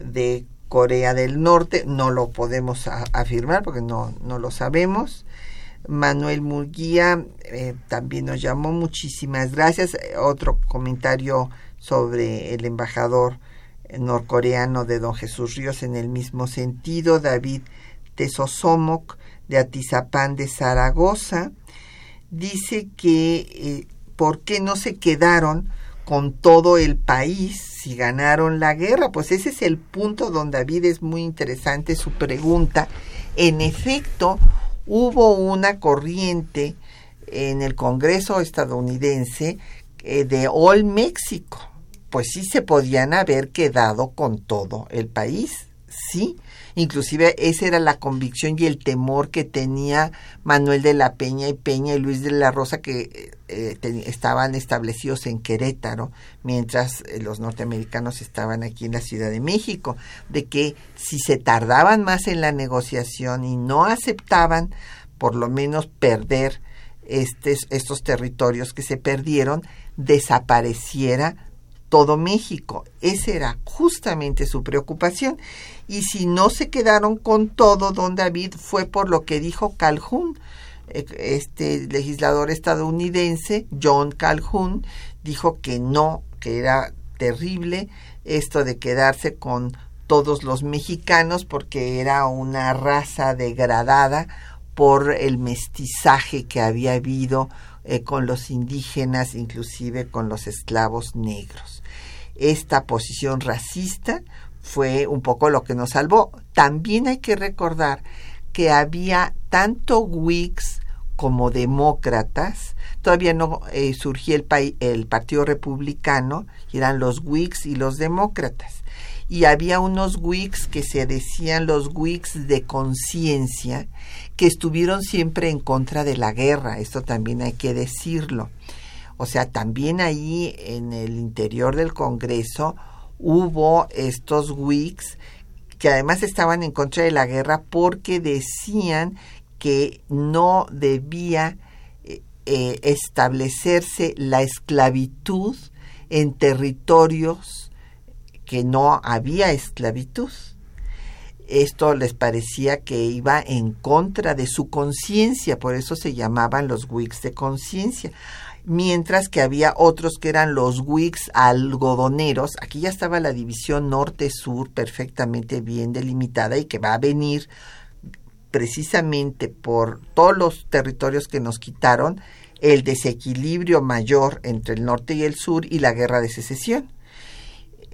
de Corea del Norte, no lo podemos afirmar porque no, no lo sabemos. Manuel Murguía eh, también nos llamó, muchísimas gracias. Otro comentario sobre el embajador norcoreano de don Jesús Ríos en el mismo sentido. David Tesosomoc de Atizapán de Zaragoza dice que eh, por qué no se quedaron con todo el país si ganaron la guerra. Pues ese es el punto donde David es muy interesante su pregunta. En efecto, hubo una corriente en el Congreso estadounidense eh, de All México. Pues sí se podían haber quedado con todo el país, sí, Inclusive esa era la convicción y el temor que tenía Manuel de la Peña y Peña y Luis de la Rosa que eh, estaban establecidos en Querétaro, mientras eh, los norteamericanos estaban aquí en la Ciudad de México, de que si se tardaban más en la negociación y no aceptaban por lo menos perder estos territorios que se perdieron, desapareciera todo México. Esa era justamente su preocupación. Y si no se quedaron con todo, don David, fue por lo que dijo Calhoun, eh, este legislador estadounidense, John Calhoun, dijo que no, que era terrible esto de quedarse con todos los mexicanos porque era una raza degradada por el mestizaje que había habido eh, con los indígenas, inclusive con los esclavos negros esta posición racista fue un poco lo que nos salvó. También hay que recordar que había tanto Whigs como demócratas, todavía no eh, surgía el, el Partido Republicano, eran los Whigs y los demócratas. Y había unos Whigs que se decían los Whigs de conciencia, que estuvieron siempre en contra de la guerra, esto también hay que decirlo. O sea, también ahí en el interior del Congreso hubo estos Whigs que además estaban en contra de la guerra porque decían que no debía eh, eh, establecerse la esclavitud en territorios que no había esclavitud. Esto les parecía que iba en contra de su conciencia, por eso se llamaban los Whigs de conciencia mientras que había otros que eran los Whigs algodoneros. Aquí ya estaba la división norte-sur perfectamente bien delimitada y que va a venir precisamente por todos los territorios que nos quitaron el desequilibrio mayor entre el norte y el sur y la guerra de secesión.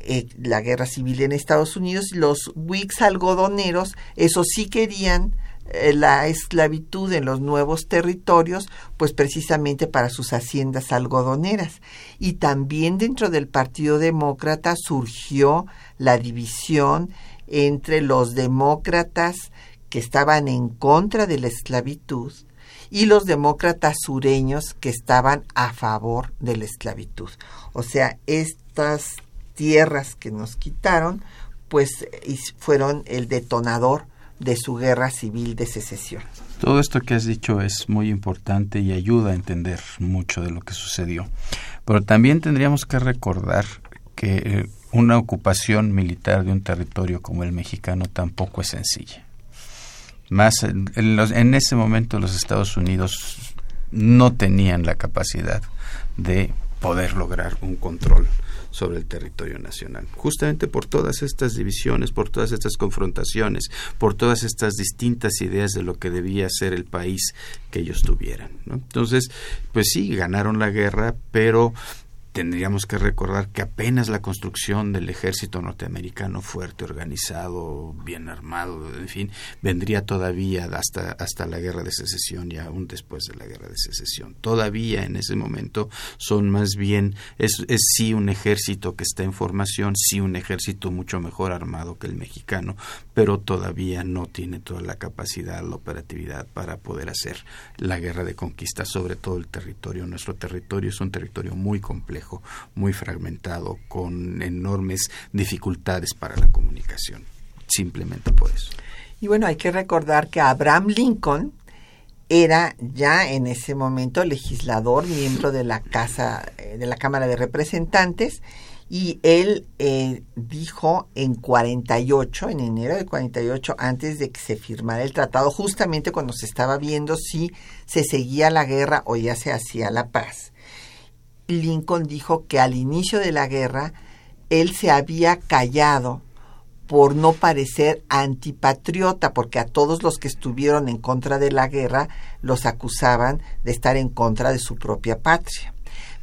Eh, la guerra civil en Estados Unidos, los Whigs algodoneros, eso sí querían eh, la esclavitud en los nuevos territorios, pues precisamente para sus haciendas algodoneras. Y también dentro del Partido Demócrata surgió la división entre los demócratas que estaban en contra de la esclavitud y los demócratas sureños que estaban a favor de la esclavitud. O sea, estas tierras que nos quitaron, pues fueron el detonador de su guerra civil de secesión. Todo esto que has dicho es muy importante y ayuda a entender mucho de lo que sucedió. Pero también tendríamos que recordar que eh, una ocupación militar de un territorio como el mexicano tampoco es sencilla. Más en, en ese momento los Estados Unidos no tenían la capacidad de poder lograr un control sobre el territorio nacional. Justamente por todas estas divisiones, por todas estas confrontaciones, por todas estas distintas ideas de lo que debía ser el país que ellos tuvieran. Entonces, pues sí, ganaron la guerra, pero tendríamos que recordar que apenas la construcción del ejército norteamericano fuerte, organizado, bien armado, en fin, vendría todavía hasta, hasta la guerra de secesión y aún después de la guerra de secesión. Todavía en ese momento son más bien, es, es sí un ejército que está en formación, sí un ejército mucho mejor armado que el mexicano, pero todavía no tiene toda la capacidad, la operatividad para poder hacer la guerra de conquista sobre todo el territorio. Nuestro territorio es un territorio muy complejo muy fragmentado, con enormes dificultades para la comunicación. Simplemente por eso. Y bueno, hay que recordar que Abraham Lincoln era ya en ese momento legislador, miembro de la casa, eh, de la Cámara de Representantes, y él eh, dijo en 48, en enero de 48, antes de que se firmara el tratado, justamente cuando se estaba viendo si se seguía la guerra o ya se hacía la paz, Lincoln dijo que al inicio de la guerra él se había callado por no parecer antipatriota, porque a todos los que estuvieron en contra de la guerra los acusaban de estar en contra de su propia patria,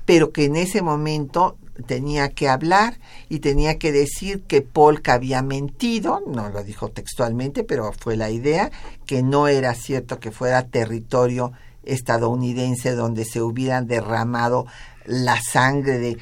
pero que en ese momento tenía que hablar y tenía que decir que Polk había mentido, no lo dijo textualmente, pero fue la idea, que no era cierto que fuera territorio estadounidense donde se hubieran derramado la sangre de,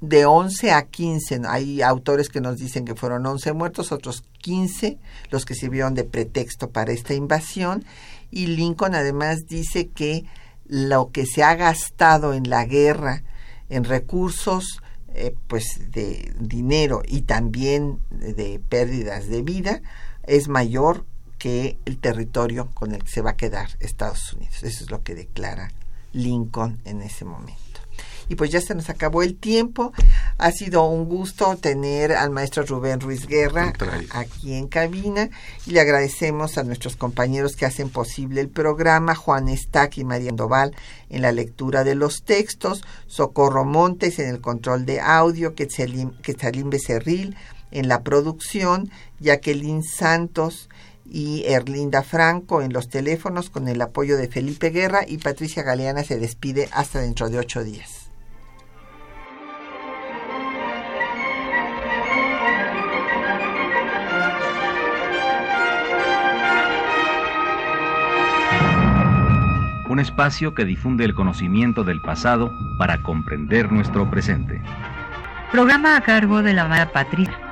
de 11 a 15. Hay autores que nos dicen que fueron 11 muertos, otros 15 los que sirvieron de pretexto para esta invasión. Y Lincoln además dice que lo que se ha gastado en la guerra, en recursos, eh, pues de dinero y también de pérdidas de vida, es mayor que el territorio con el que se va a quedar Estados Unidos. Eso es lo que declara Lincoln en ese momento. Y pues ya se nos acabó el tiempo. Ha sido un gusto tener al maestro Rubén Ruiz Guerra aquí en cabina y le agradecemos a nuestros compañeros que hacen posible el programa, Juan Estac y María Andoval en la lectura de los textos, Socorro Montes en el control de audio, Quetzalín Becerril en la producción, Jacqueline Santos y Erlinda Franco en los teléfonos con el apoyo de Felipe Guerra y Patricia Galeana se despide hasta dentro de ocho días. Un espacio que difunde el conocimiento del pasado para comprender nuestro presente. Programa a cargo de la Mara Patricia